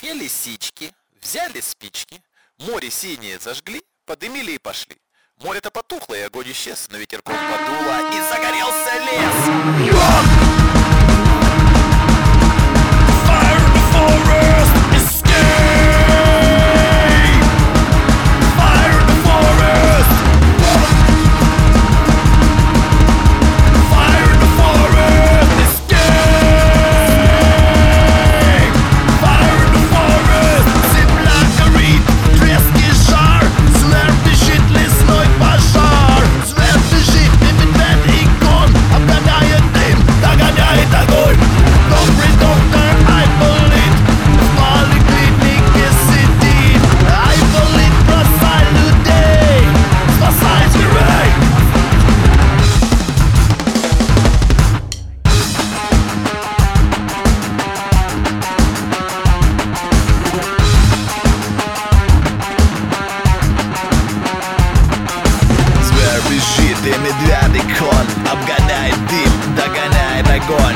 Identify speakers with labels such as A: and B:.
A: Две лисички взяли спички, море синее зажгли, подымили и пошли. Море-то потухло, и огонь исчез, но ветерком подуло, и загорелся лес. пришитый медвяный кон Обгоняет дым, догоняет огонь